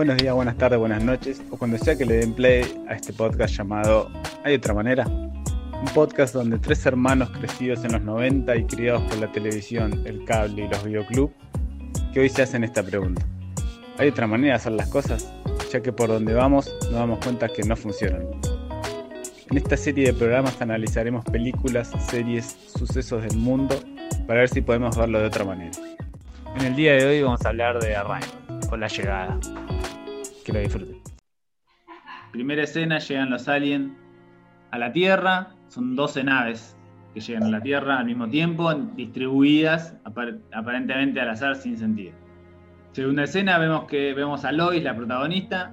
Buenos días, buenas tardes, buenas noches, o cuando sea que le den play a este podcast llamado ¿Hay otra manera? Un podcast donde tres hermanos crecidos en los 90 y criados por la televisión, el cable y los videoclubs, que hoy se hacen esta pregunta. ¿Hay otra manera de hacer las cosas? Ya que por donde vamos nos damos cuenta que no funcionan. En esta serie de programas analizaremos películas, series, sucesos del mundo para ver si podemos verlo de otra manera. En el día de hoy vamos a hablar de Arrival, con la llegada. Que lo disfruten. Primera escena, llegan los aliens a la Tierra, son 12 naves que llegan a la Tierra al mismo tiempo, distribuidas aparentemente al azar sin sentido. Segunda escena, vemos que vemos a Lois, la protagonista,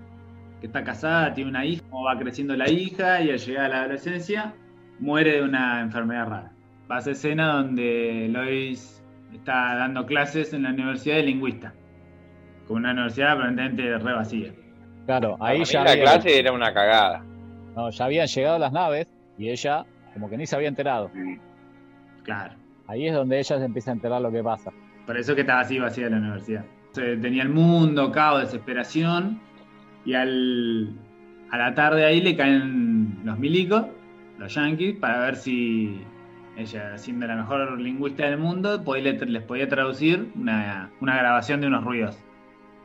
que está casada, tiene una hija, cómo va creciendo la hija y al llegar a la adolescencia muere de una enfermedad rara. Pasa escena donde Lois está dando clases en la Universidad de Lingüista, con una universidad aparentemente re vacía. Claro, ahí ya. La clase era una cagada. No, ya habían llegado las naves y ella como que ni se había enterado. Claro. Ahí es donde ella se empieza a enterar lo que pasa. Por eso que estaba así vacía la universidad. tenía el mundo, caos, desesperación, y al, a la tarde ahí le caen los milicos, los yankees, para ver si ella, siendo la mejor lingüista del mundo, les podía traducir una, grabación de unos ruidos.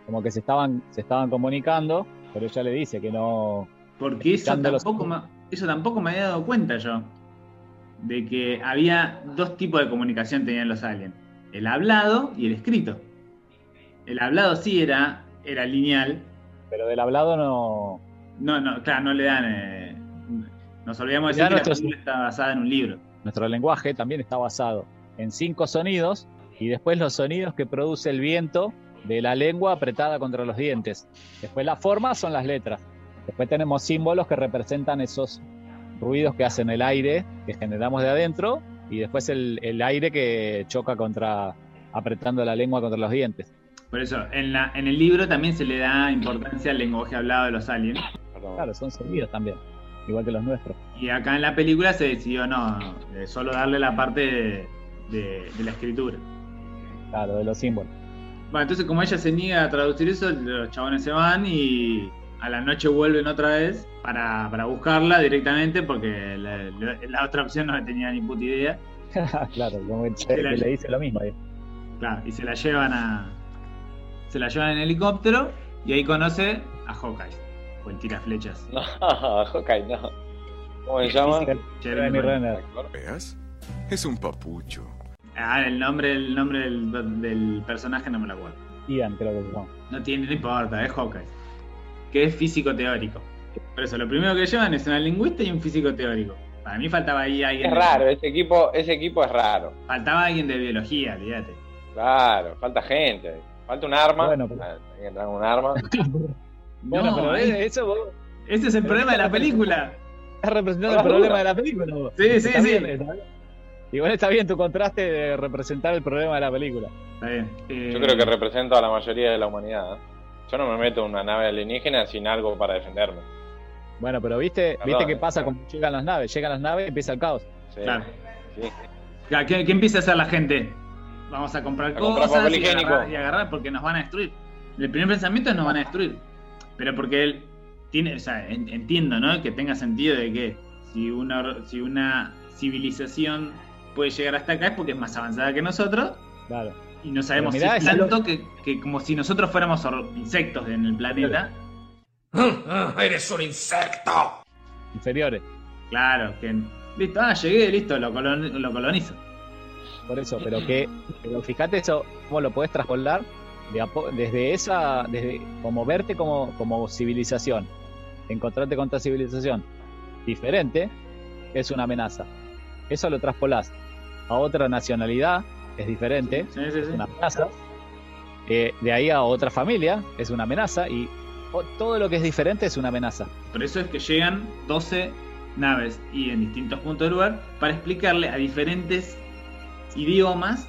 Como que se estaban, se estaban comunicando, pero ella le dice que no. Porque eso tampoco, me, eso tampoco me había dado cuenta yo. De que había dos tipos de comunicación tenían los aliens: el hablado y el escrito. El hablado sí era, era lineal, pero del hablado no. No, no, claro, no le dan. Eh, nos olvidamos de decir que la está basada en un libro. Nuestro lenguaje también está basado en cinco sonidos y después los sonidos que produce el viento de la lengua apretada contra los dientes. Después la forma son las letras. Después tenemos símbolos que representan esos ruidos que hacen el aire que generamos de adentro y después el, el aire que choca contra apretando la lengua contra los dientes. Por eso, en, la, en el libro también se le da importancia al lenguaje hablado de los aliens. Claro, son sonidos también, igual que los nuestros. Y acá en la película se decidió no, solo darle la parte de, la escritura. Claro, de los símbolos. Bueno, entonces como ella se niega a traducir eso, los chabones se van y a la noche vuelven otra vez para, buscarla directamente porque la, otra opción no tenía ni puta idea. claro, como le dice lo mismo. Ahí. Claro, y se la llevan a, se la llevan en helicóptero y ahí conoce a Hawkeye, o el tira flechas. No, Hawkeye no. ¿Cómo se llama? Jeremy Renner. ¿Veas? Es un papucho. Ah, el nombre, el nombre del, personaje no me lo acuerdo. Ian, creo que no. No tiene, no importa, es Hawkeye. Que es físico teórico. Por eso, lo primero que llevan es una lingüista y un físico teórico. Para mí faltaba ahí alguien. Es raro, ese equipo, ese equipo es raro. Faltaba alguien de biología, fíjate. Claro, falta gente. Falta un arma. Bueno, pero... un arma. bueno, pero eso vos... Ese es el problema de la película. Estás representando el problema de la película. Sí, sí, sí. Igual está bien tu contraste de representar el problema de la película. Está bien. Yo creo que represento a la mayoría de la humanidad. ¿eh? Yo no me meto en una nave alienígena sin algo para defenderme. Bueno, pero viste, viste qué pasa cuando llegan las naves. Llegan las naves y empieza el caos. Claro. Sí. ¿Qué, ¿Qué, empieza a hacer la gente? vamos a comprar cosas y agarrar, porque nos van a destruir. El primer pensamiento es nos van a destruir. Pero porque él tiene, o sea, entiendo, ¿no? Que tenga sentido de que si una, si una civilización puede llegar hasta acá es porque es más avanzada que nosotros. Claro. Y no sabemos si tanto que, que, como si nosotros fuéramos insectos en el planeta. ¡Eres un insecto! Inferiores. Claro, que. Listo, ah, llegué, listo, lo, lo colonizo. Por eso, pero que, pero fíjate eso, cómo lo puedes traspolar desde esa, desde como verte como, como civilización, encontrarte con otra civilización diferente, es una amenaza. Eso lo traspolás a otra nacionalidad, es diferente, es una amenaza. Eh, de ahí a otra familia, es una amenaza, y todo lo que es diferente es una amenaza. Por eso es que llegan 12 naves y en distintos puntos del lugar para explicarle a diferentes idiomas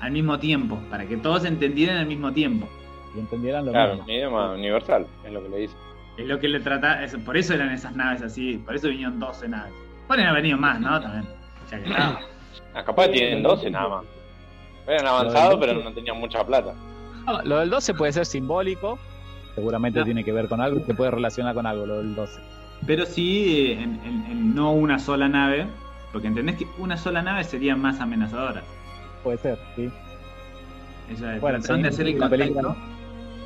al mismo tiempo, para que todos entendieran al mismo tiempo. Y entendieran lo claro, un idioma universal, es lo que le dice. Es lo que le trata, por eso eran esas naves así, por eso vinieron 12 naves. Pueden haber venido más, ¿no? También. Ya que ah, capaz tienen 12 nada más. Eran avanzados, pero no tenían mucha plata. lo del 12 puede ser simbólico, Seguramente No. tiene que ver con algo, se puede relacionar con algo lo del 12. Pero sí eh, en, en- en no una sola nave, porque entendés que una sola nave sería más amenazadora. Puede ser, sí. Ella Bueno, trataron de hacer el la película- contacto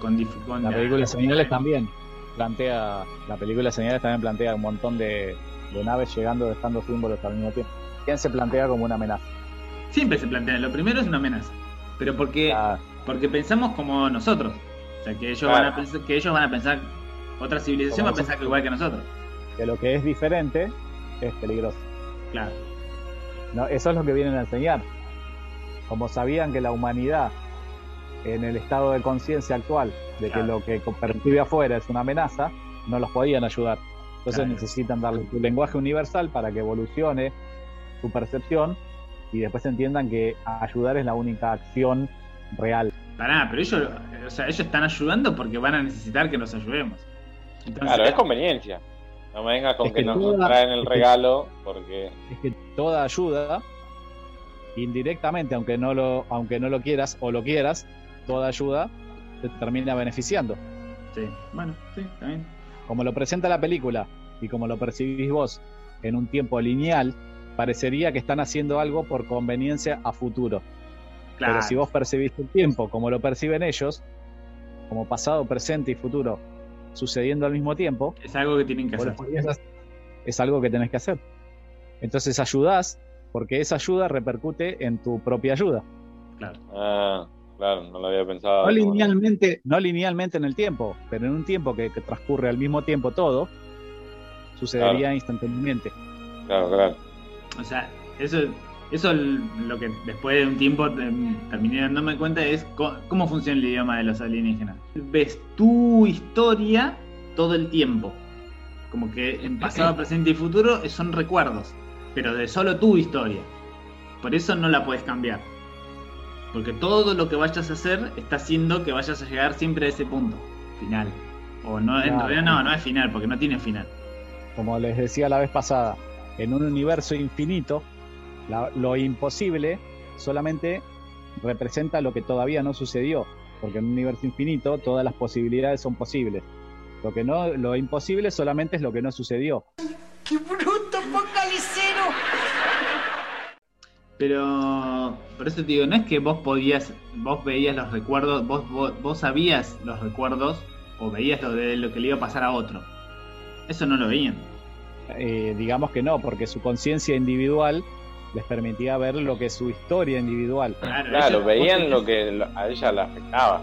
con, con La película Señales también plantea, la película Señales también plantea un montón de, de naves llegando, dejando símbolos al mismo tiempo. ¿Quién se plantea como una amenaza? Siempre se plantea, lo primero es una amenaza. Pero porque, porque pensamos como nosotros. O sea, que ellos, Claro. van a pensar, que ellos van a pensar, otra civilización va a pensar que igual que nosotros. que lo que es diferente es peligroso. Claro. No, eso es lo que vienen a enseñar. Como sabían que la humanidad, en el estado de conciencia actual, de que lo que percibe afuera es una amenaza, no los podían ayudar. Entonces Claro. necesitan darle su lenguaje universal para que evolucione su percepción y después entiendan que ayudar es la única acción real. Pará, pero ellos, o sea, ellos están ayudando porque van a necesitar que los ayudemos. Entonces, Claro, es conveniencia. No me vengas con Es que, que nos toda- traen el regalo, porque Es que toda ayuda, indirectamente, aunque no lo, aunque no lo quieras o lo quieras, toda ayuda te termina beneficiando. sí, bueno, sí, también. como lo presenta la película y como lo percibís vos en un tiempo lineal, parecería que están haciendo algo por conveniencia a futuro. Claro. Pero si vos percibís el tiempo como lo perciben ellos, como pasado, presente y futuro sucediendo al mismo tiempo, Es algo que tienen que hacer. es algo que tenés que hacer. Entonces ayudás porque esa ayuda repercute en tu propia ayuda. Claro. Ah, claro, no lo había pensado. No linealmente, no linealmente en el tiempo, pero en un tiempo que, que transcurre al mismo tiempo todo, sucedería Claro. instantáneamente. Claro, claro. O sea, eso, eso lo que después de un tiempo em, terminé dándome cuenta es co- cómo funciona el idioma de los alienígenas. Ves tu historia todo el tiempo. Como que en pasado, presente y futuro son recuerdos, pero de solo tu historia. Por eso no la puedes cambiar. Porque todo lo que vayas a hacer está haciendo que vayas a llegar siempre a ese punto final. O no, en realidad no, no es final, porque no tiene final. Como les decía la vez pasada, en un universo infinito, la- lo imposible solamente representa lo que todavía no sucedió, porque en un universo infinito todas las posibilidades son posibles. Lo que no, lo imposible solamente es lo que no sucedió. Pero por eso te digo, no es que vos podías, vos veías los recuerdos, vos, vos, vos sabías los recuerdos o veías lo de lo que le iba a pasar a otro. Eso no lo veían. Eh, digamos que no, porque su conciencia individual les permitía ver lo que es su historia individual. Claro, Claro, ellos- veían lo que a ella le afectaba.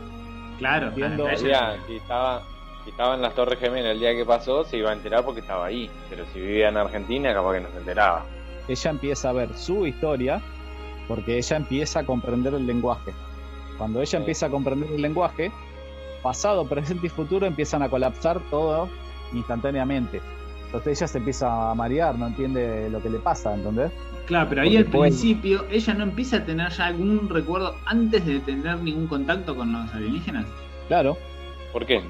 Claro, Viendo- a ellos- Veía, si estaba, si estaba en las Torres Gemelas el día que pasó, se iba a enterar porque estaba ahí. Pero si vivía en Argentina, capaz que no se enteraba. ella empieza a ver su historia porque ella empieza a comprender el lenguaje. Cuando ella Sí. empieza a comprender el lenguaje, pasado, presente y futuro empiezan a colapsar todo instantáneamente. Entonces ella se empieza a marear, no entiende lo que le pasa, ¿entendés? Claro, pero ahí Porque al principio ella no empieza a tener ya algún recuerdo antes de tener ningún contacto con los alienígenas. Claro, ¿Por qué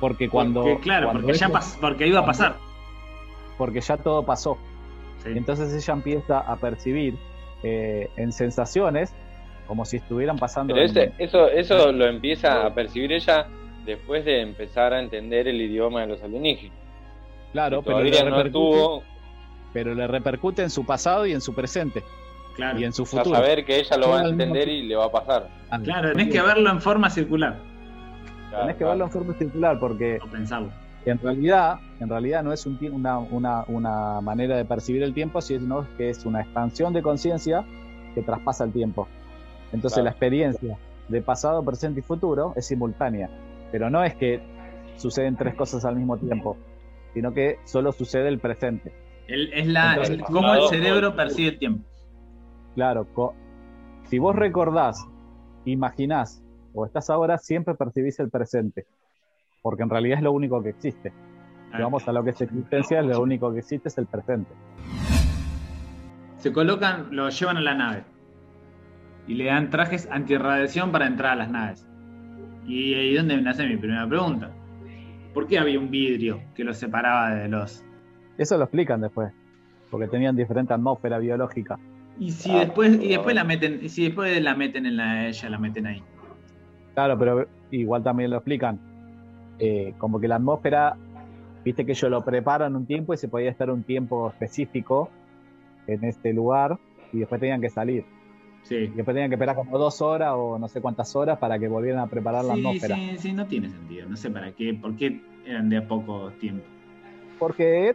porque cuando... Porque, claro, cuando porque ya ella- pas- porque iba a pasar. porque ya todo pasó. Sí. Entonces ella empieza a percibir eh, en sensaciones como si estuvieran pasando... Pero ese, eso, eso lo empieza a percibir ella después de empezar a entender el idioma de los alienígenas. Claro, pero le, no repercute, pero le repercute en su pasado y en su presente Claro. y en su futuro. saber que ella lo va a entender y le va a pasar. Claro, tenés que verlo en forma circular Claro, Tenés que claro. verlo en forma circular porque en realidad, en realidad no es un una, una, una manera de percibir el tiempo, sino que es una expansión de conciencia que traspasa el tiempo. Entonces Claro. la experiencia de pasado, presente y futuro es simultánea, pero no es que suceden tres cosas al mismo tiempo, sino que solo sucede el presente. El- es la, Entonces, el- cómo el cerebro percibe el tiempo. Claro, si vos recordás, imaginás o estás ahora, siempre percibís el presente, porque en realidad es lo único que existe. Si vamos a lo que es existencia, lo único que existe es el presente. Se colocan, lo llevan a la nave y le dan trajes antirradiación para entrar a las naves. Y ahí es donde nace mi primera pregunta. ¿Por qué había un vidrio que los separaba de los... Eso lo explican después, porque tenían diferente atmósfera biológica. Y si Ah, después, y después la meten, y si después la meten en la ella la meten ahí. Claro, pero igual también lo explican. eh, como que la atmósfera, viste que ellos lo preparan un tiempo y se podía estar un tiempo específico en este lugar y después tenían que salir. Sí. Y después tenían que esperar como dos horas o no sé cuántas horas para que volvieran a preparar la atmósfera. sí, sí, no tiene sentido. No sé para qué, por qué eran de a poco tiempo. Porque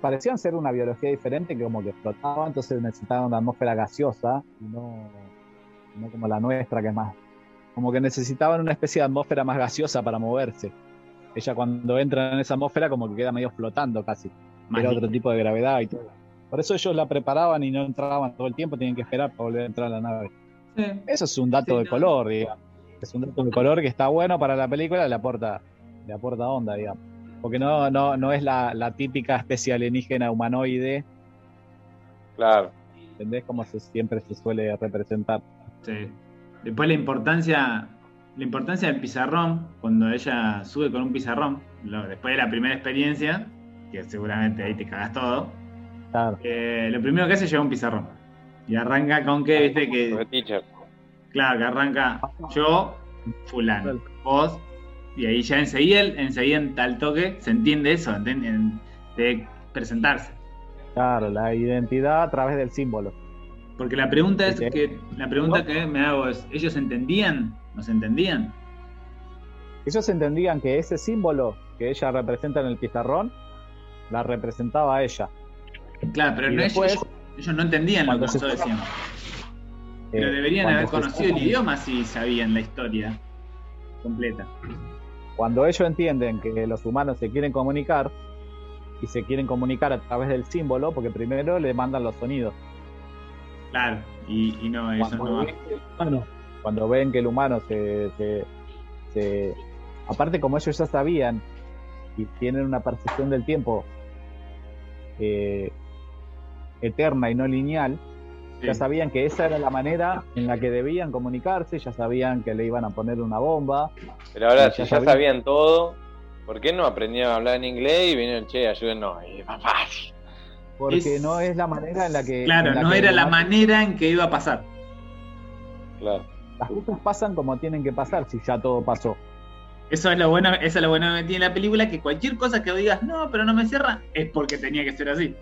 parecían ser una biología diferente que como que flotaba, entonces necesitaban una atmósfera gaseosa y no, no como la nuestra que es más... Como que necesitaban una especie de atmósfera más gaseosa para moverse. Ella cuando entra en esa atmósfera como que queda medio flotando casi. Más Era otro tipo de gravedad y todo. Por eso ellos la preparaban y no entraban todo el tiempo, tenían que esperar para volver a entrar a la nave. Sí. Eso es un dato Sí, de no. color, digamos. Es un dato de color que está bueno para la película, le aporta, le aporta onda, digamos. Porque no, no, no es la, la típica especie alienígena humanoide, Claro. ¿entendés? Como se, siempre se suele representar. Sí. Después la importancia, la importancia del pizarrón, cuando ella sube con un pizarrón, lo- después de la primera experiencia, que seguramente ahí te cagas todo, Claro. eh, lo primero que hace es llevar un pizarrón. Y arranca con que, viste, que, claro, que arranca yo, fulano, vos, y ahí ya enseguida, enseguida en tal toque se entiende eso, en- de presentarse. Claro, la identidad a través del símbolo. Porque la pregunta es que, la pregunta que me hago es, ¿ellos entendían? ¿Nos entendían? Ellos entendían que ese símbolo que ella representa en el pizarrón, la representaba a ella. Claro, pero Y no, después, ellos, ellos no entendían lo que nosotros decíamos. Pero eh, deberían haber conocido el idioma si sabían la historia completa. Cuando ellos entienden que los humanos se quieren comunicar y se quieren comunicar a través del símbolo, porque primero le mandan los sonidos. Claro, y, y no, eso Cuando, no va. ven humano, cuando ven que el humano se, se- se- Aparte, como ellos ya sabían y tienen una percepción del tiempo eh, eterna y no lineal, ya sabían que esa era la manera en la que debían comunicarse, ya sabían que le iban a poner una bomba. Pero ahora, Ya si ya sabía. sabían todo, ¿por qué no aprendieron a hablar en inglés y vinieron, che? Y papá, Porque Es- no es la manera en la que. Claro, la no que era la manera en que iba a pasar. claro. Las cosas pasan como tienen que pasar si ya todo pasó. Eso es lo bueno, eso es lo bueno que tiene la película, que cualquier cosa que digas, no, pero no me cierra, es porque tenía que ser así.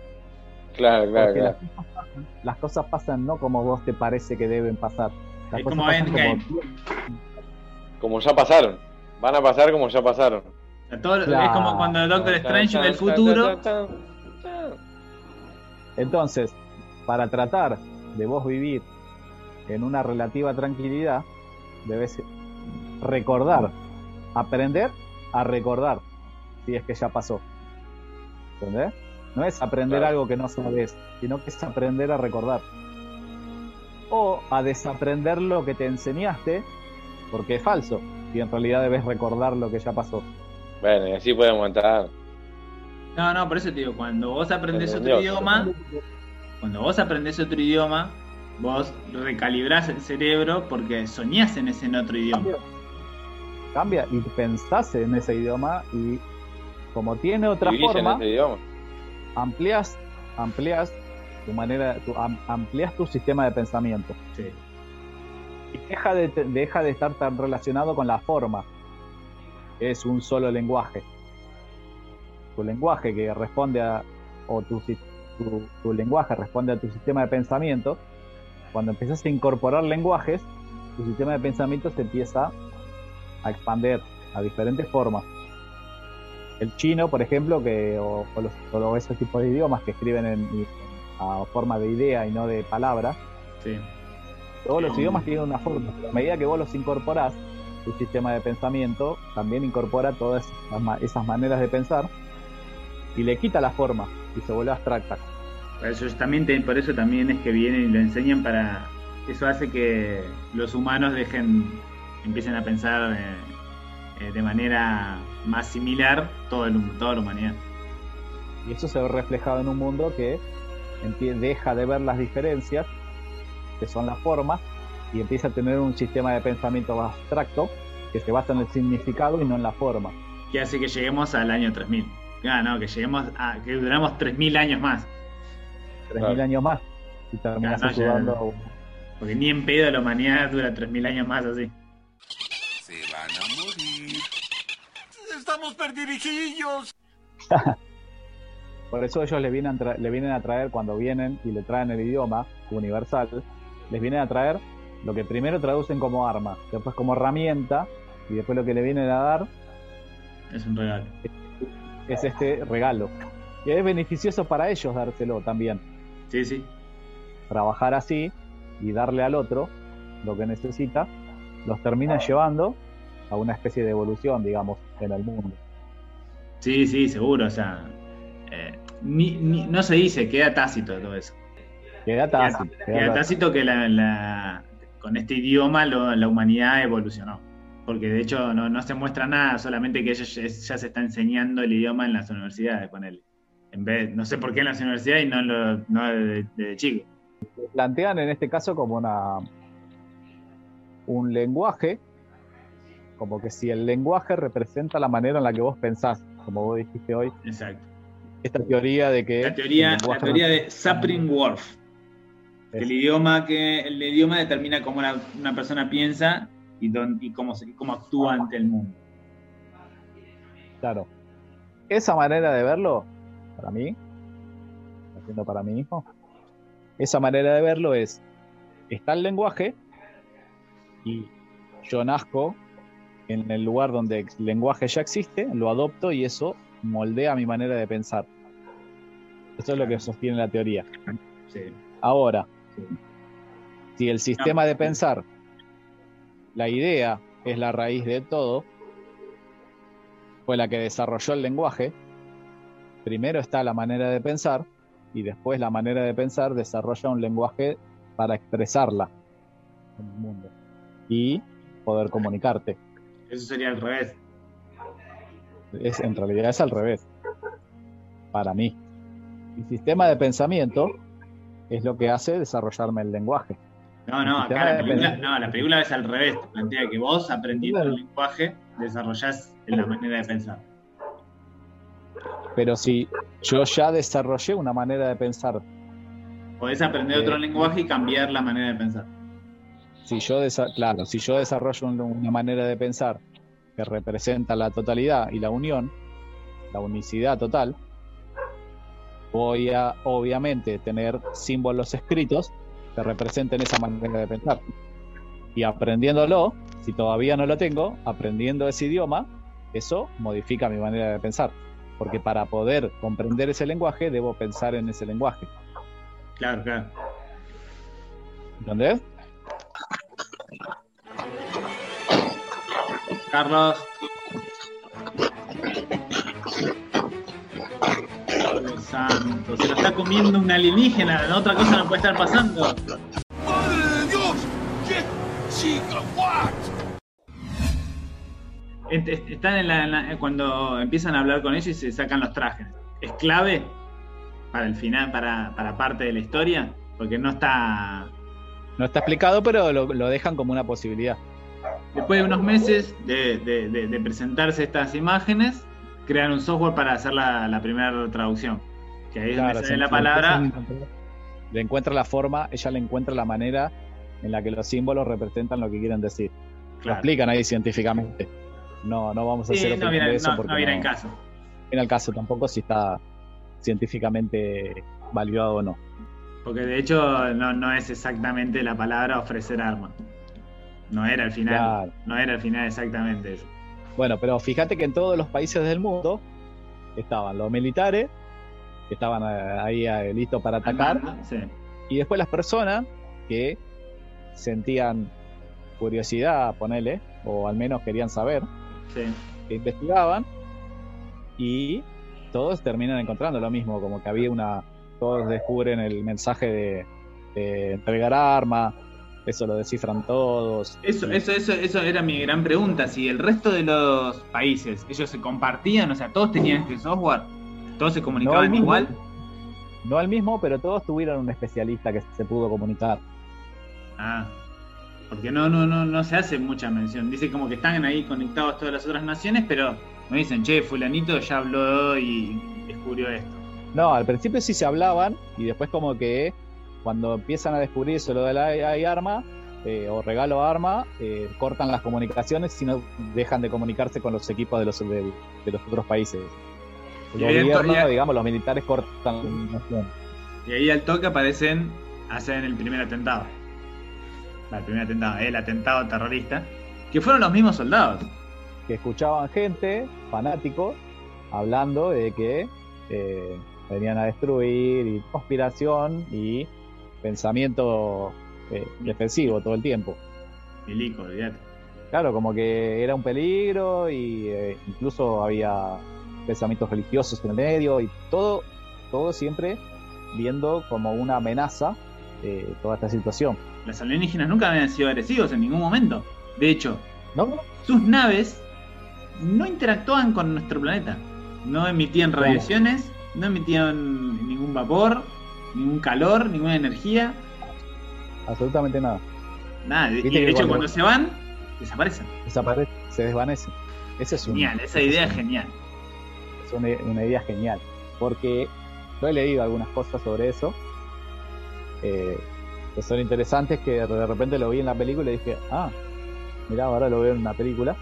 Claro, claro, Porque claro. las, cosas pasan, las cosas pasan no como vos te parece que deben pasar. Las Es cosas como pasan Endgame. Como ya pasaron. Van a pasar como ya pasaron. Es como cuando Doctor Tan, Strange el tan, futuro. Entonces, para tratar de vos vivir en una relativa tranquilidad, debes recordar, aprender a recordar, si es que ya pasó. ¿Entendés? No es aprender Claro. algo que no sabes, sino que es aprender a recordar. O a desaprender lo que te enseñaste, porque es falso, y en realidad debes recordar lo que ya pasó. Bueno, y así podemos entrar. No, no, por eso te digo, cuando vos aprendés otro idioma, cuando vos aprendés otro idioma, vos recalibrás el cerebro porque soñás en ese en otro idioma. Cambia y pensás en ese idioma y como tiene otra Vivís en forma, ese idioma. Amplias, amplias tu manera, tu, am- tu sistema de pensamiento. Sí. Y deja de, deja de estar tan relacionado con la forma, es un solo lenguaje. Tu lenguaje que responde a, o tu, tu, tu lenguaje responde a tu sistema de pensamiento, cuando empiezas a incorporar lenguajes, tu sistema de pensamiento se empieza a expander a diferentes formas. El chino, por ejemplo, que, o, o los, o esos tipos de idiomas que escriben en, en- a forma de idea y no de palabra, Sí. todos los idiomas tienen una forma. pero A medida que vos los incorporás, tu sistema de pensamiento también incorpora todas esas, ma- esas maneras de pensar y le quita la forma y se vuelve abstracta. Por eso, también te- por eso también es que vienen y lo enseñan para. Eso hace que los humanos dejen. empiecen a pensar eh, eh, de manera más similar todo el, toda la humanidad. Y eso se ve reflejado en un mundo que deja de ver las diferencias, que son las formas, y empieza a tener un sistema de pensamiento más abstracto que se basa en el significado y no en la forma. Que hace que lleguemos al año 3000. Ah, no, que lleguemos a. que duramos 3000 años más. 3.000 Claro. años más y terminas Claro, no, ya- ayudando Porque ni en pedo la humanidad dura 3000 años más así. Se van a morir. Estamos perdidillos. Por eso ellos le vienen, a tra- le vienen a traer, cuando vienen y le traen el idioma universal, les vienen a traer lo que primero traducen como arma, después como herramienta, y después lo que le vienen a dar Es un regalo. es este regalo. Y es beneficioso para ellos dárselo también. Sí, sí. Trabajar así y darle al otro lo que necesita, los termina llevando a una especie de evolución, digamos, en el mundo. Sí, sí, seguro. O sea, eh, ni- ni- no se dice, queda tácito todo eso. Queda tácito. queda Queda tácito. que la, la- con este idioma lo- la humanidad evolucionó. Porque de hecho no, no se muestra nada, solamente que ellos ya, ya se está enseñando el idioma en las universidades con él. En vez, no sé por qué en las universidades y no, lo, no desde, desde chico. plantean en este caso como una un lenguaje, como que si el lenguaje representa la manera en la que vos pensás, como vos dijiste hoy, Exacto. esta teoría de que La teoría, la teoría de Sapring-Whorf. El idioma, que el idioma determina cómo la- una persona piensa y, dón- y cómo, y cómo actúa ante el mundo. Claro. Esa manera de verlo, para mí, haciendo para mi hijo, esa manera de verlo es, está el lenguaje y yo nazco en el lugar donde el lenguaje ya existe, lo adopto y eso moldea mi manera de pensar. Eso es lo que sostiene la teoría. Sí. Ahora, si el sistema de pensar, la idea es la raíz de todo, fue la que desarrolló el lenguaje, primero está la manera de pensar y después la manera de pensar desarrolla un lenguaje para expresarla en el mundo y poder comunicarte. Eso sería al revés. Es, en realidad es al revés, para mí. El sistema de pensamiento es lo que hace desarrollarme el lenguaje. No, no, acá la película, no, la película es al revés. Te plantea que vos, aprendiendo el lenguaje, desarrollás la manera de pensar. Pero si yo ya desarrollé una manera de pensar, Podés aprender otro Eh, lenguaje y cambiar la manera de pensar. Si yo claro, si yo desarrollo un- una manera de pensar que representa la totalidad y la unión, la unicidad total, voy a obviamente tener símbolos escritos que representen esa manera de pensar. Y aprendiéndolo, si todavía no lo tengo, aprendiendo ese idioma, eso modifica mi manera de pensar. Porque para poder comprender ese lenguaje, debo pensar en ese lenguaje. Claro, claro. ¿Entendés? Carlos. Dios santo, se lo está comiendo un alienígena, otra cosa no puede estar pasando. ¡Madre de Dios! ¿Qué? ¡Chica, what! Est- est- Están en la, en la- cuando empiezan a hablar con ellos y se sacan los trajes. Es clave para el final, para, para parte de la historia, porque no está. No está explicado, pero lo, lo dejan como una posibilidad. Después de unos meses de, de- de- de presentarse estas imágenes, crean un software para hacer la, la primera traducción. Que ahí es Claro, donde se- sale la palabra. Le encuentra la forma, ella le encuentra la manera en la que los símbolos representan lo que quieren decir. Lo explican ahí científicamente. No, no vamos a Sí, hacer no opinión viene, de eso no- porque no viene no en caso. al caso tampoco si está científicamente validado o no. Porque de hecho no, no es exactamente la palabra ofrecer arma. No era al final. Claro. No era al final exactamente eso. Bueno, pero fíjate que en todos los países del mundo estaban los militares, que estaban eh, ahí eh, listos para atacar, Sí. y después las personas que sentían curiosidad, ponele, o al menos querían saber, Sí. que investigaban, y todos terminan encontrando lo mismo, como que había una, todos descubren el mensaje de, de entregar arma, eso lo descifran todos. Eso, y- eso, eso, eso era mi gran pregunta. Si el resto de los países, ellos se compartían, o sea, todos tenían este software, todos se no comunicaban mismo, igual. no al mismo, pero todos tuvieron un especialista que se pudo comunicar. Ah. Porque no, no, no, no se hace mucha mención. Dice como que están ahí conectados todas las otras naciones, pero no dicen, che, fulanito ya habló y descubrió esto. No, al principio sí se hablaban y después como que cuando empiezan a descubrir eso lo de la hay arma, eh, o regalo arma, eh, cortan las comunicaciones si no dejan de comunicarse con los equipos de los, de los otros países. El Y gobierno, digamos, los militares cortan la comunicación. Y ahí al toque aparecen, hacen el primer atentado. El primer atentado, el atentado terrorista. Que fueron los mismos soldados. que escuchaban gente, fanáticos, hablando de que eh, venían a destruir y conspiración y pensamiento eh, defensivo todo el tiempo. Milico, olvídate. Claro, como que era un peligro y eh, incluso había pensamientos religiosos en el medio y todo, todo siempre viendo como una amenaza eh, toda esta situación. Los alienígenas nunca habían sido agresivos en ningún momento. De hecho, ¿No? sus naves no interactuaban con nuestro planeta. No emitían radiaciones, no emitían ningún vapor, ningún calor, ninguna energía. Absolutamente nada. Nada. Y de hecho, cuando- se van, desaparecen. Desaparece, se desvanece. Ese es un, Genial, esa idea es genial. es una, una idea genial. Porque yo he leído algunas cosas sobre eso eh, que son interesantes, que de repente lo vi en la película y dije, ah, mira, ahora lo veo en una película,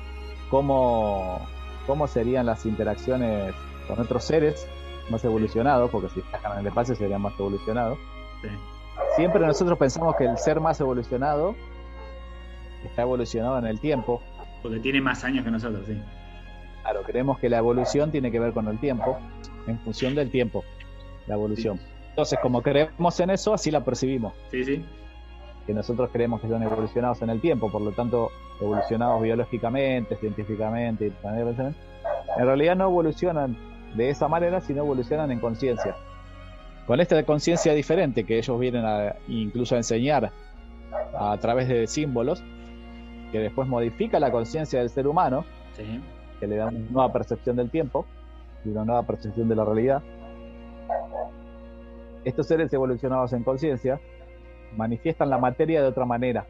cómo, cómo serían las interacciones con otros seres más evolucionados, porque si viajan en el espacio serían más evolucionados. Sí. Siempre nosotros pensamos que el ser más evolucionado está evolucionado en el tiempo, Porque tiene más años que nosotros, sí. Claro, creemos que la evolución tiene que ver con el tiempo, en función del tiempo, la evolución. Entonces, como creemos en eso, así la percibimos, Sí, sí. que nosotros creemos que son evolucionados en el tiempo, por lo tanto, evolucionados biológicamente, científicamente, en realidad no evolucionan de esa manera, sino evolucionan en conciencia. Con esta conciencia diferente que ellos vienen a incluso a enseñar a través de símbolos, que después modifica la conciencia del ser humano, Sí. que le da una nueva percepción del tiempo y una nueva percepción de la realidad. Estos seres evolucionados en conciencia manifiestan la materia de otra manera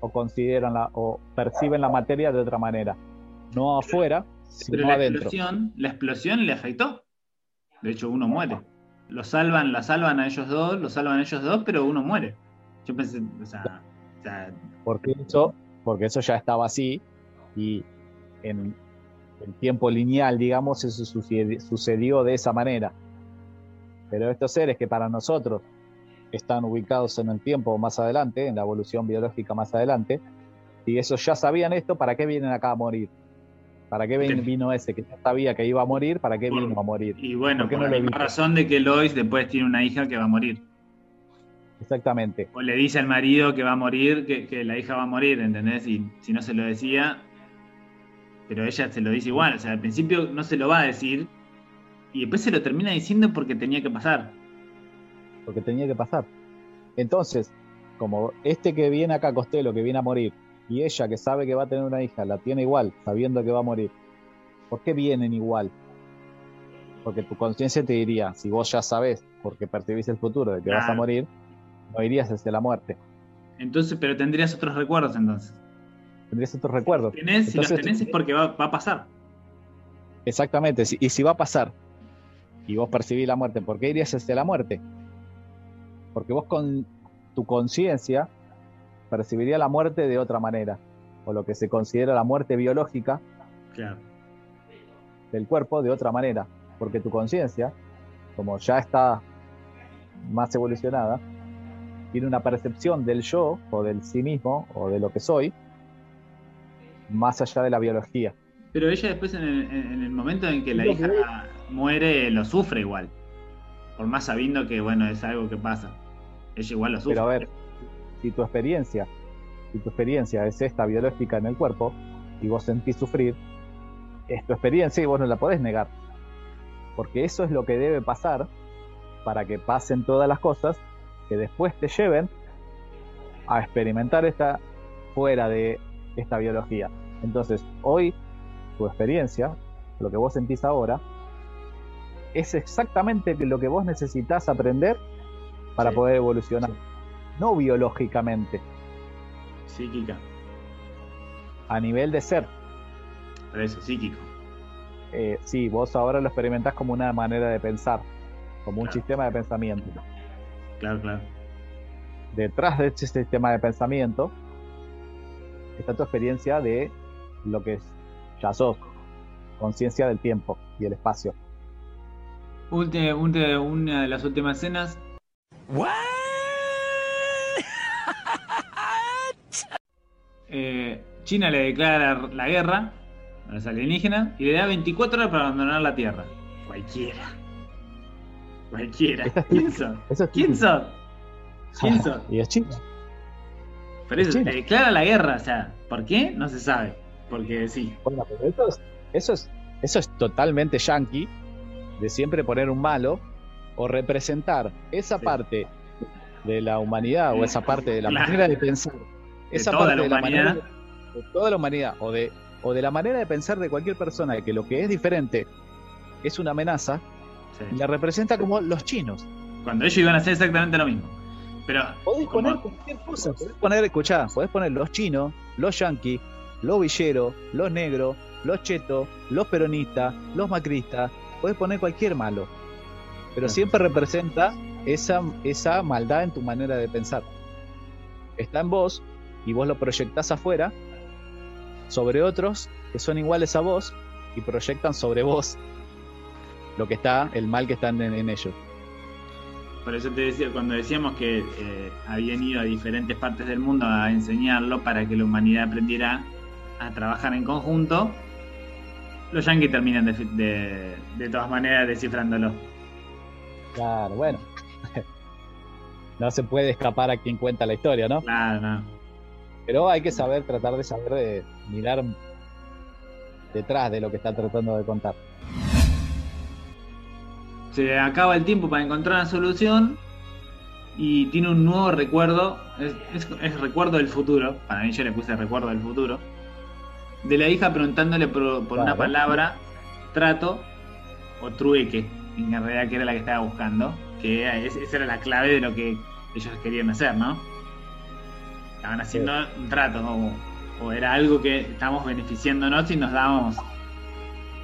o consideran la, o perciben la materia de otra manera, no afuera, Pero la adentro. explosión, la explosión le afectó. De hecho, uno muere. Lo salvan, la salvan a ellos dos, lo salvan a ellos dos, pero uno muere. Yo pensé, o sea, o sea, Porque eso, porque eso ya estaba así y en el tiempo lineal, digamos, eso sucedi- sucedió de esa manera. Pero estos seres que para nosotros están ubicados en el tiempo más adelante, en la evolución biológica más adelante, y esos ya sabían esto, ¿para qué vienen acá a morir? ¿Para qué vino ese que ya sabía que iba a morir? ¿Para qué Por- vino a morir? y bueno, ¿Por qué por no la misma razón de que Lois después tiene una hija que va a morir. Exactamente. O le dice al marido que va a morir, que, que la hija va a morir, ¿entendés? Y si no se lo decía, pero ella se lo dice igual. O sea, al principio no se lo va a decir, y después se lo termina diciendo porque tenía que pasar. porque tenía que pasar. Entonces, como este que viene acá, Costello, que viene a morir, y ella que sabe que va a tener una hija, la tiene igual, sabiendo que va a morir, ¿por qué vienen igual? Porque tu conciencia te diría, si vos ya sabés, porque percibís el futuro de que vas a morir, no irías hacia la muerte. Entonces, pero tendrías otros recuerdos entonces. Tendrías otros recuerdos. Tenés, si los tenés es porque va, va a pasar. Exactamente, si- y si va a pasar, y vos percibís la muerte, ¿por qué irías hacia la muerte? Porque vos con tu conciencia percibiría la muerte de otra manera, o lo que se considera la muerte biológica Claro. del cuerpo de otra manera, porque tu conciencia, como ya está más evolucionada, tiene una percepción del yo, o del sí mismo, o de lo que soy, más allá de la biología. Pero ella después en el, en el momento en que la hija que- muere, lo sufre igual. Por más sabiendo que, bueno, es algo que pasa. Ella igual lo sufre. Pero a ver, si tu experiencia, si tu experiencia es esta biológica en el cuerpo, y vos sentís sufrir, es tu experiencia y vos no la podés negar. Porque eso es lo que debe pasar para que pasen todas las cosas que después te lleven a experimentar esta fuera de esta biología. Entonces, hoy tu experiencia, lo que vos sentís ahora, es exactamente lo que vos necesitas aprender para Sí. poder evolucionar. No biológicamente, Psíquica. a nivel de ser. Por eso, psíquico. Eh, sí, vos ahora lo experimentás como una manera de pensar, como un Claro. sistema de pensamiento. Claro, claro. detrás de este sistema de pensamiento está tu experiencia de lo que es, ya sos, conciencia del tiempo y el espacio. Última- última- una de las últimas escenas. Eh, China le declara la guerra a los alienígenas y le da 24 horas para abandonar la Tierra. Cualquiera. Cualquiera. ¿Quién es ¿Quién sos? ¿Quién sos? y es China. Pero eso, le declara la guerra, o sea, ¿por qué? No se sabe. Porque sí. Bueno, pero eso es, eso es, eso es totalmente yankee de siempre poner un malo o representar esa Sí. parte de la humanidad o esa parte de la Claro. manera de pensar, esa toda parte la de la humanidad. manera de toda la humanidad o de o de la manera de pensar de cualquier persona de que lo que es diferente es una amenaza sí. la representa como los chinos. Cuando ellos iban a hacer exactamente lo mismo. Pero Podés Como- poner cualquier cosa, podés poner, escuchá, podés poner los chinos, los yanquis, los villeros, los negros, los chetos, los peronistas, los macristas, podés poner cualquier malo. Pero siempre representa esa, esa maldad en tu manera de pensar. Está en vos y vos lo proyectás afuera sobre otros que son iguales a vos y proyectan sobre vos lo que está, el mal que está en, en ellos. Por eso te decía, cuando decíamos que eh, habían ido a diferentes partes del mundo a enseñarlo para que la humanidad aprendiera a trabajar en conjunto, los yankees terminan de, de, de todas maneras descifrándolo. Claro, bueno. no se puede escapar a quien cuenta la historia, ¿no? Claro, no. Pero hay que saber, tratar de saber de mirar detrás de lo que está tratando de contar. Se acaba el tiempo para encontrar una solución y tiene un nuevo recuerdo. Es, es- es recuerdo del futuro. Para mí yo le puse recuerdo del futuro. De la hija preguntándole por, por una palabra, trato o trueque, en realidad que era la que estaba buscando. Que esa era la clave de lo que ellos querían hacer, ¿no? Estaban haciendo un trato o, o era algo que estábamos beneficiándonos y nos dábamos.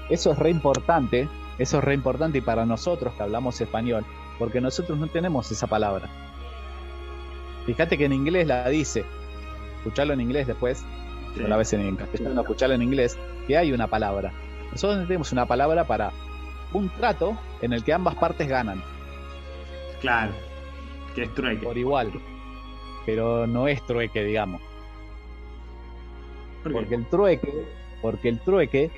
Eso es re importante, eso es re importante y para nosotros que hablamos español, porque nosotros no tenemos esa palabra. Fíjate que en inglés la dice, escucharlo en inglés después, Sí. no la ves en castellano, escucharlo en inglés, que hay una palabra. Nosotros tenemos una palabra para un trato en el que ambas partes ganan. Claro, que es trueque. por igual. Pero no es trueque, digamos. Porque el trueque, porque el trueque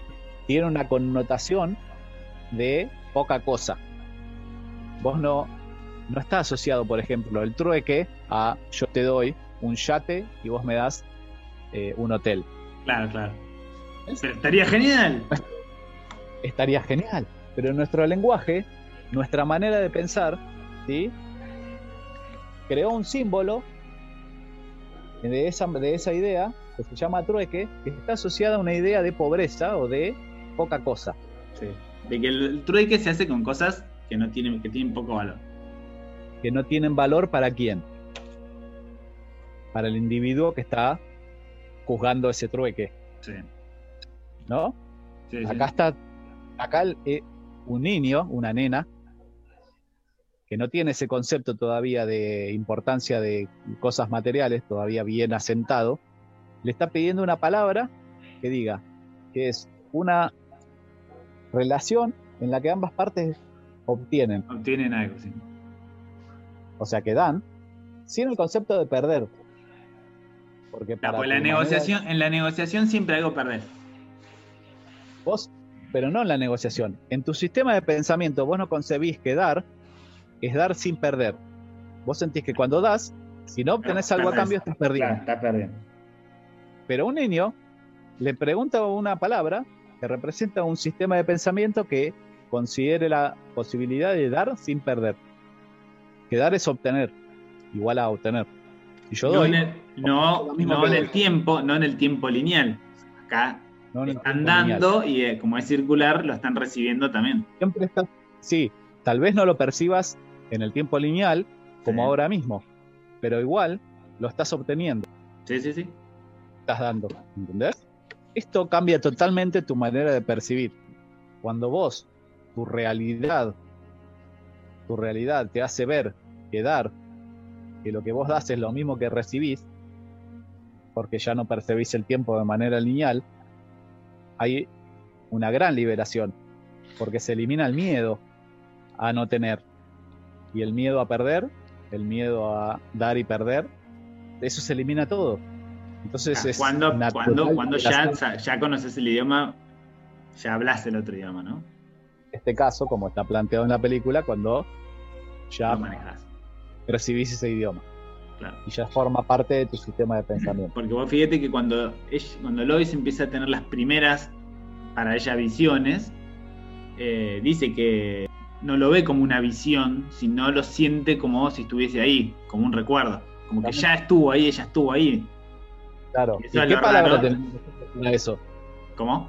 tiene una connotación de poca cosa. Vos no, no está asociado, por ejemplo, el trueque a yo te doy un yate y vos me das eh, un hotel. Claro, claro. Pero estaría genial. Estaría genial. Pero en nuestro lenguaje, nuestra manera de pensar, ¿sí? creó un símbolo de esa, de esa idea que se llama trueque, que está asociada a una idea de pobreza o de poca cosa. Sí. De que el, trueque se hace con cosas que no tienen, que tienen poco valor. que no tienen valor para quién. Para el individuo que está juzgando ese trueque, Sí. ¿no? Sí, sí. Acá está, acá eh, un niño, una nena, que no tiene ese concepto todavía de importancia de cosas materiales, todavía bien asentado, le está pidiendo una palabra que diga que es una relación en la que ambas partes obtienen, Obtienen algo, sí. o sea, que dan, sin el concepto de perder. Porque para pues la manera- negociación, en la negociación siempre hay algo perder. vos, pero no en la negociación. En tu sistema de pensamiento vos no concebís que dar es dar sin perder. Vos sentís que cuando das, si no obtenés algo a cambio, estás perdiendo. Claro, está perdiendo. Pero un niño le pregunta una palabra que representa un sistema de pensamiento que considere la posibilidad de dar sin perder. Que dar es obtener, igual a obtener. Si yo No, doy, en el, no, en el tiempo, no en el tiempo lineal. Acá no están lineal. dando y eh, como es circular, lo están recibiendo también. siempre está. Sí, tal vez no lo percibas en el tiempo lineal como Sí. ahora mismo, pero igual lo estás obteniendo, Sí, sí, sí. estás dando, ¿entendés? Esto cambia totalmente tu manera de percibir. Cuando vos, tu realidad, tu realidad te hace ver que dar que lo que vos das es lo mismo que recibís, porque ya no percibís el tiempo de manera lineal, hay una gran liberación, porque se elimina el miedo a no tener y el miedo a perder, el miedo a dar y perder, eso se elimina todo. Entonces Ah, es cuando, cuando, cuando ya, ya conoces el idioma, ya hablas el otro idioma, ¿no? este caso, como está planteado en la película, cuando ya Lo manejas. recibís ese idioma Claro. y ya forma parte de tu sistema de pensamiento. Porque vos fíjate que cuando, ella- cuando Lois empieza a tener las primeras, para ella, visiones, eh, dice que no lo ve como una visión, sino lo siente como si estuviese ahí, como un recuerdo. Como que ya estuvo ahí, ella estuvo ahí. Claro. Eso ¿Y qué palabra raro. tenemos para eso? ¿Cómo?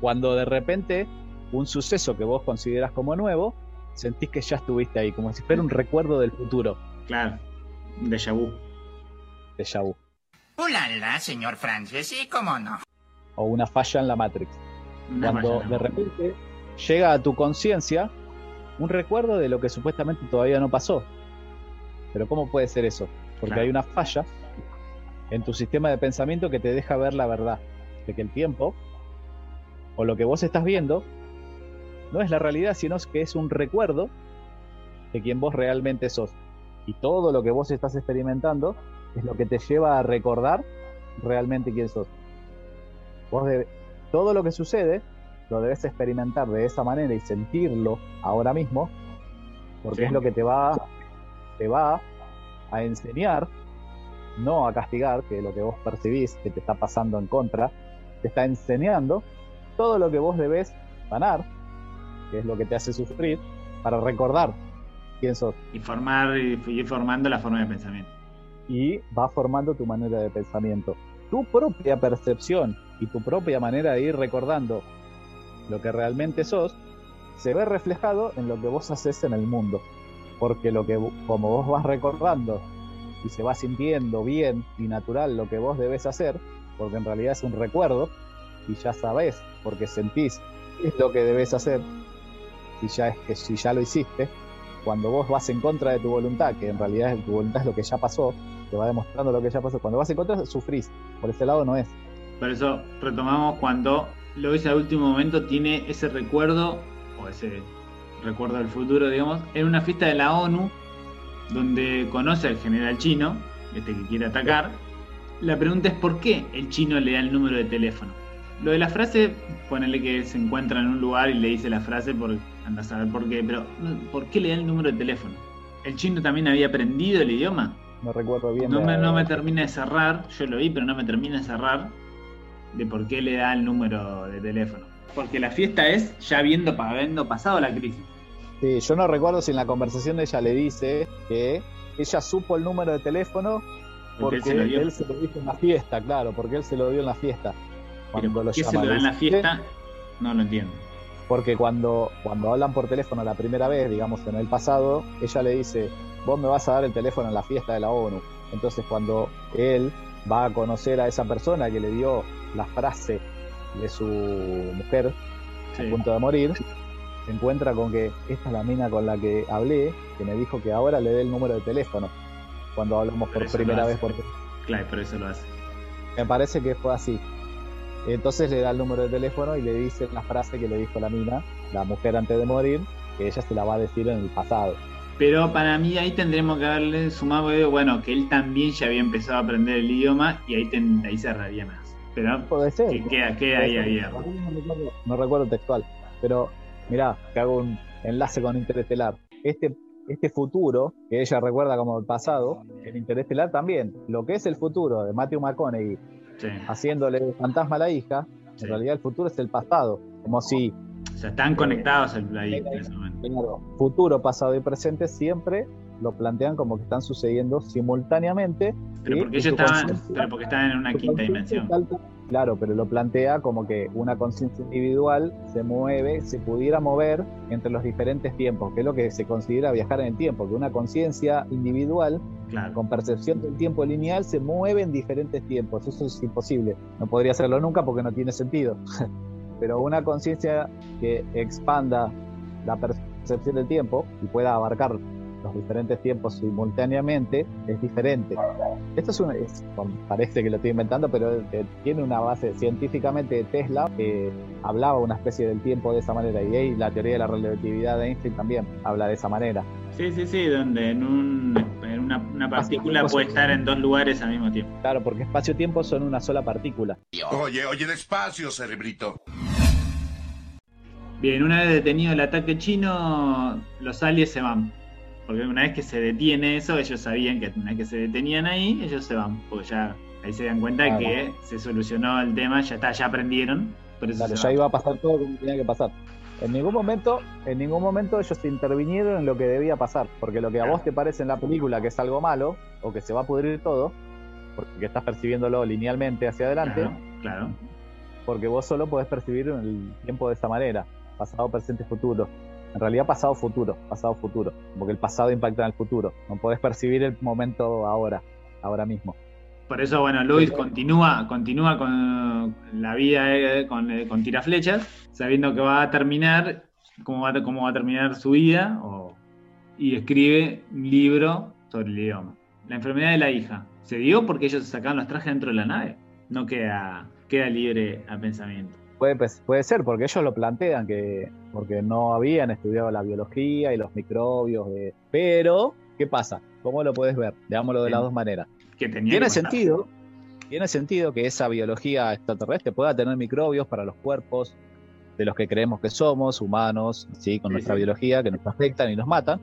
Cuando de repente un suceso que vos consideras como nuevo, sentís que ya estuviste ahí, como si fuera un recuerdo del futuro, Claro, un déjà vu. de vu, Ulala, señor Francis, ¿y cómo no? o una falla en la Matrix. Una Cuando falla, de repente llega a tu conciencia un recuerdo de lo que supuestamente todavía no pasó. Pero ¿cómo puede ser eso? Porque Claro. hay una falla en tu sistema de pensamiento que te deja ver la verdad, de que el tiempo o lo que vos estás viendo no es la realidad, sino que es un recuerdo de quien vos realmente sos. Y todo lo que vos estás experimentando es lo que te lleva a recordar realmente quién sos. Vos debe- todo lo que sucede lo debes experimentar de esa manera y sentirlo ahora mismo, porque Sí. es lo que te va, te va a enseñar, no a castigar, que lo que vos percibís que te está pasando en contra, te está enseñando todo lo que vos debes sanar, que es lo que te hace sufrir, para recordar quién sos. Y formar y formando la forma de pensamiento. y va formando tu manera de pensamiento. Tu propia percepción y tu propia manera de ir recordando lo que realmente sos se ve reflejado en lo que vos haces en el mundo. Porque lo que como vos vas recordando y se va sintiendo bien y natural lo que vos debes hacer, porque en realidad es un recuerdo y ya sabés, porque sentís es lo que debes hacer, si ya es que si ya lo hiciste, cuando vos vas en contra de tu voluntad, que en realidad tu voluntad es lo que ya pasó, te va demostrando lo que ya pasó. Cuando vas en contra, sufrís. Por ese lado no es. Por eso retomamos cuando Lois al último momento tiene ese recuerdo, o ese recuerdo del futuro, digamos, en una fiesta de la ONU, donde conoce al general chino, este que quiere atacar. La pregunta es por qué el chino le da el número de teléfono. Lo de la frase, ponele que se encuentra en un lugar y le dice la frase, por, anda a saber por qué, pero ¿por qué le da el número de teléfono? ¿El chino también había aprendido el idioma? No recuerdo bien. No me, no me termina de cerrar, yo lo vi, pero no me termina de cerrar de por qué le da el número de teléfono. Porque la fiesta es ya habiendo, habiendo pasado la crisis. Sí, yo no recuerdo si en la conversación ella le dice que ella supo el número de teléfono Porque, porque, él se lo dio. él se lo dijo en la fiesta, claro, porque él se lo dio en la fiesta. Pero Cuando ¿por lo qué se llama, lo da en la fiesta? No lo entiendo. Porque cuando, cuando hablan por teléfono la primera vez, digamos en el pasado, ella le dice, vos me vas a dar el teléfono en la fiesta de la ONU. Entonces cuando él va a conocer a esa persona que le dio la frase de su mujer Sí. a punto de morir, se encuentra con que esta es la mina con la que hablé, que me dijo que ahora le dé el número de teléfono cuando hablamos Por por primera vez. Porque Claro, por eso lo hace. me parece que fue así. Entonces le da el número de teléfono y le dice la frase que le dijo la mina, la mujer antes de morir, que ella se la va a decir en el pasado. Pero para mí ahí tendremos que haberle sumado, eh, bueno, que él también ya había empezado a aprender el idioma y ahí, ten- ahí cerraría más. Pero Puede ser. que queda, queda ahí abierto. No recuerdo, no recuerdo textual, pero mirá, que hago un enlace con Interestelar. Este, este futuro, que ella recuerda como el pasado, en Interestelar también, lo que es el futuro de Matthew McConaughey Sí. haciéndole fantasma a la hija, Sí. en realidad el futuro es el pasado, como si O sea, están conectados al- ahí en ese momento. Claro, futuro, pasado y presente siempre lo plantean como que están sucediendo simultáneamente. Pero porque ellos estaban, conciencia- pero porque estaban en una quinta dimensión. Claro, pero lo plantea como que una conciencia individual se mueve, se pudiera mover entre los diferentes tiempos, que es lo que se considera viajar en el tiempo, que una conciencia individual Claro. con percepción del tiempo lineal se mueve en diferentes tiempos. Eso es imposible. No podría hacerlo nunca porque no tiene sentido. Pero una conciencia que expanda la percepción del tiempo y pueda abarcar los diferentes tiempos simultáneamente es diferente. Esto es, una, es- parece que lo estoy inventando, pero eh, tiene una base científicamente Tesla que hablaba una especie del tiempo de esa manera y ahí la teoría de la relatividad de Einstein también habla de esa manera. Sí, sí, sí, donde en, un, en una, una partícula puede estar en dos lugares al mismo tiempo. Claro, porque espacio-tiempo son una sola partícula. Oye, oye, despacio, cerebrito. Bien, una vez detenido el ataque chino, los aliens se van. Porque una vez que se detiene eso, ellos sabían que una vez que se detenían ahí, ellos se van. Porque ya ahí se dan cuenta Claro. que se solucionó el tema, ya está, ya aprendieron. Por eso Claro, ya van. iba a pasar todo como tenía que pasar. En ningún momento, en ningún momento ellos intervinieron en lo que debía pasar, porque lo que a vos te parece en la película que es algo malo o que se va a pudrir todo, porque estás percibiéndolo linealmente hacia adelante, Claro, claro. porque vos solo podés percibir el tiempo de esta manera, pasado, presente, futuro. En realidad pasado, futuro, pasado, futuro, porque el pasado impacta en el futuro. No podés percibir el momento ahora, ahora mismo. Por eso, bueno, Luis continúa, continúa con la vida eh, con, eh, con tiraflechas, sabiendo que va a terminar, cómo va, cómo va a terminar su vida, o- y escribe un libro sobre el idioma. La enfermedad de la hija. ¿Se dio porque ellos sacaban los trajes dentro de la nave? No queda, queda libre a pensamiento. Puede, pues, puede ser, porque ellos lo plantean, que porque no habían estudiado la biología y los microbios. de- Pero, ¿qué pasa? ¿Cómo lo puedes ver? Veámoslo de las dos maneras. Que tenía Tiene sentido, tiene sentido que esa biología extraterrestre pueda tener microbios para los cuerpos de los que creemos que somos, humanos, ¿sí? con Sí, nuestra sí. biología, que nos afectan y nos matan.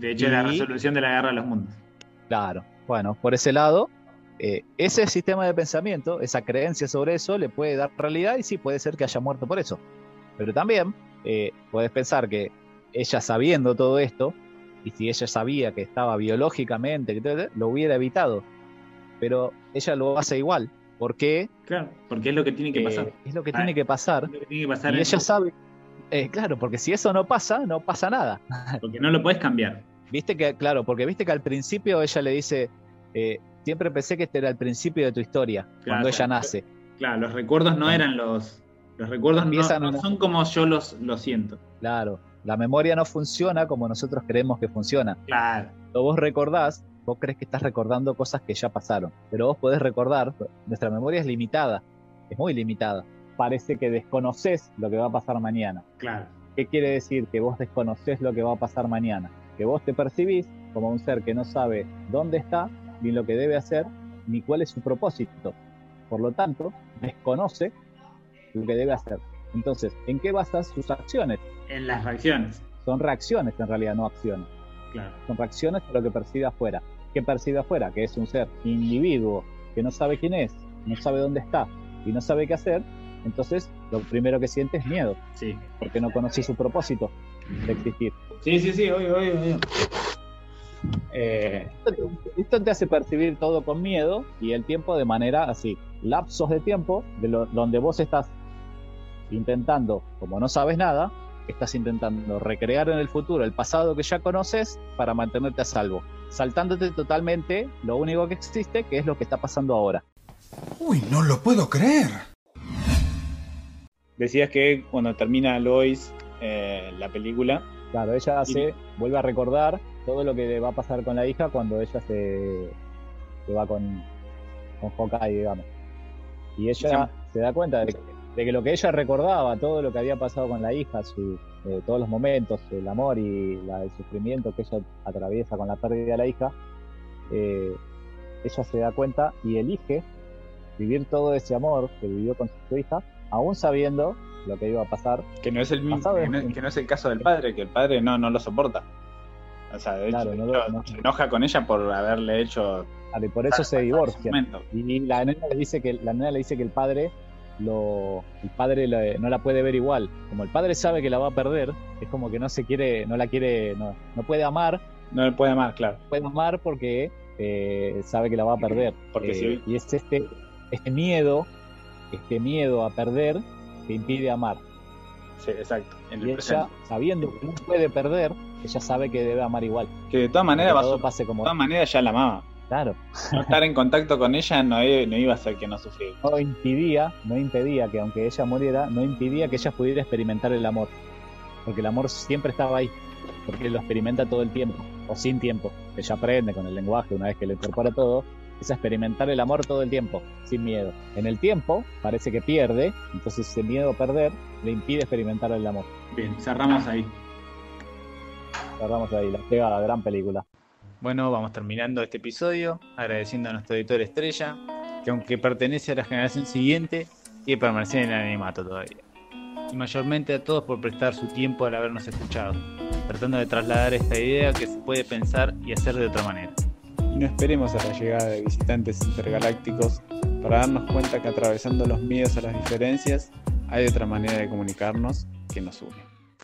De hecho, la Y- resolución de la guerra de los mundos. Claro, bueno, por ese lado, eh, ese sistema de pensamiento, esa creencia sobre eso, le puede dar realidad y sí puede ser que haya muerto por eso. Pero también eh, puedes pensar que ella sabiendo todo esto, y si ella sabía que estaba biológicamente, lo hubiera evitado. Pero ella lo hace igual. ¿Por qué? Claro, porque es lo que tiene que Eh, pasar. es lo que Ah, tiene que pasar. Es lo que tiene que pasar Y ella sabe. eh, claro, porque si eso no pasa, no pasa nada. porque no lo puedes cambiar. Viste que, claro, porque viste que al principio ella le dice, eh, siempre pensé que este era el principio de tu historia, cuando ella claro. nace. Claro, los recuerdos no Claro. eran los. Los recuerdos no, Empiezan no una- son como yo los, los siento. Claro, la memoria no funciona como nosotros creemos que funciona. Claro. Cuando vos recordás, vos crees que estás recordando cosas que ya pasaron, pero vos podés recordar, nuestra memoria es limitada, es muy limitada. Parece que desconoces lo que va a pasar mañana. Claro. ¿Qué quiere decir que vos desconoces lo que va a pasar mañana? Que vos te percibís como un ser que no sabe dónde está, ni lo que debe hacer, ni cuál es su propósito. Por lo tanto, desconoce lo que debe hacer. Entonces, ¿en qué basas sus acciones? En las reacciones. Son reacciones en realidad, no acciones. Claro. Son reacciones a lo que percibe afuera. ¿Qué percibe afuera? Que es un ser individuo, que no sabe quién es, no sabe dónde está y no sabe qué hacer. Entonces, lo primero que siente es miedo, Sí. porque no conoce su propósito de existir. Sí, sí, sí, obvio, obvio, obvio. Eh, Esto te hace percibir todo con miedo y el tiempo de manera así. Lapsos de tiempo de lo- donde vos estás intentando, como no sabes nada, estás intentando recrear en el futuro el pasado que ya conoces para mantenerte a salvo, saltándote totalmente lo único que existe, que es lo que está pasando ahora. Uy, no lo puedo creer. Decías que cuando termina Lois eh, la película, Claro, ella hace, vuelve a recordar todo lo que le va a pasar con la hija cuando ella se, se va con, con Hawkeye, digamos. Y ella se da cuenta de que, de que lo que ella recordaba, todo lo que había pasado con la hija, su, eh, todos los momentos, el amor y la- el sufrimiento que ella atraviesa con la pérdida de la hija, eh, ella se da cuenta y elige vivir todo ese amor que vivió con su hija, aún sabiendo lo que iba a pasar. que no es el mismo, que no, que no es el caso del padre, que el padre no, no lo soporta. O sea, de Claro, hecho, no lo- no- se enoja con ella por haberle hecho Claro, y por eso se momento. Y la nena le dice que la nena le dice que el padre lo el padre no la puede ver igual. Como el padre sabe que la va a perder, es como que no se quiere, no la quiere, no, no puede amar, No le puede amar, claro. puede amar porque eh, sabe que la va a perder. Porque Eh, si- y es este este miedo, este miedo a perder que impide amar. Sí, exacto. En el Y ella, presente. sabiendo que no puede perder, ella sabe que debe amar igual. Que de todas maneras, va a todo su- pase de como todas maneras ya la amaba. claro. No estar en contacto con ella no, no iba a hacer que no sufriera. no impidía, no impedía que aunque ella muriera, no impidía que ella pudiera experimentar el amor. Porque el amor siempre estaba ahí. porque lo experimenta todo el tiempo, o sin tiempo. Ella aprende con el lenguaje una vez que le incorpora todo, es a experimentar el amor todo el tiempo, sin miedo. En el tiempo parece que pierde, entonces ese miedo a perder le impide experimentar el amor. Bien, cerramos ahí. Cerramos ahí, la llegada, gran película. Bueno, vamos terminando este episodio, agradeciendo a nuestro editor estrella, que aunque pertenece a la generación siguiente, quiere permanecer en el animato todavía. Y mayormente a todos por prestar su tiempo al habernos escuchado, tratando de trasladar esta idea que se puede pensar y hacer de otra manera. Y no esperemos a la llegada de visitantes intergalácticos para darnos cuenta que atravesando los miedos a las diferencias hay otra manera de comunicarnos que nos une.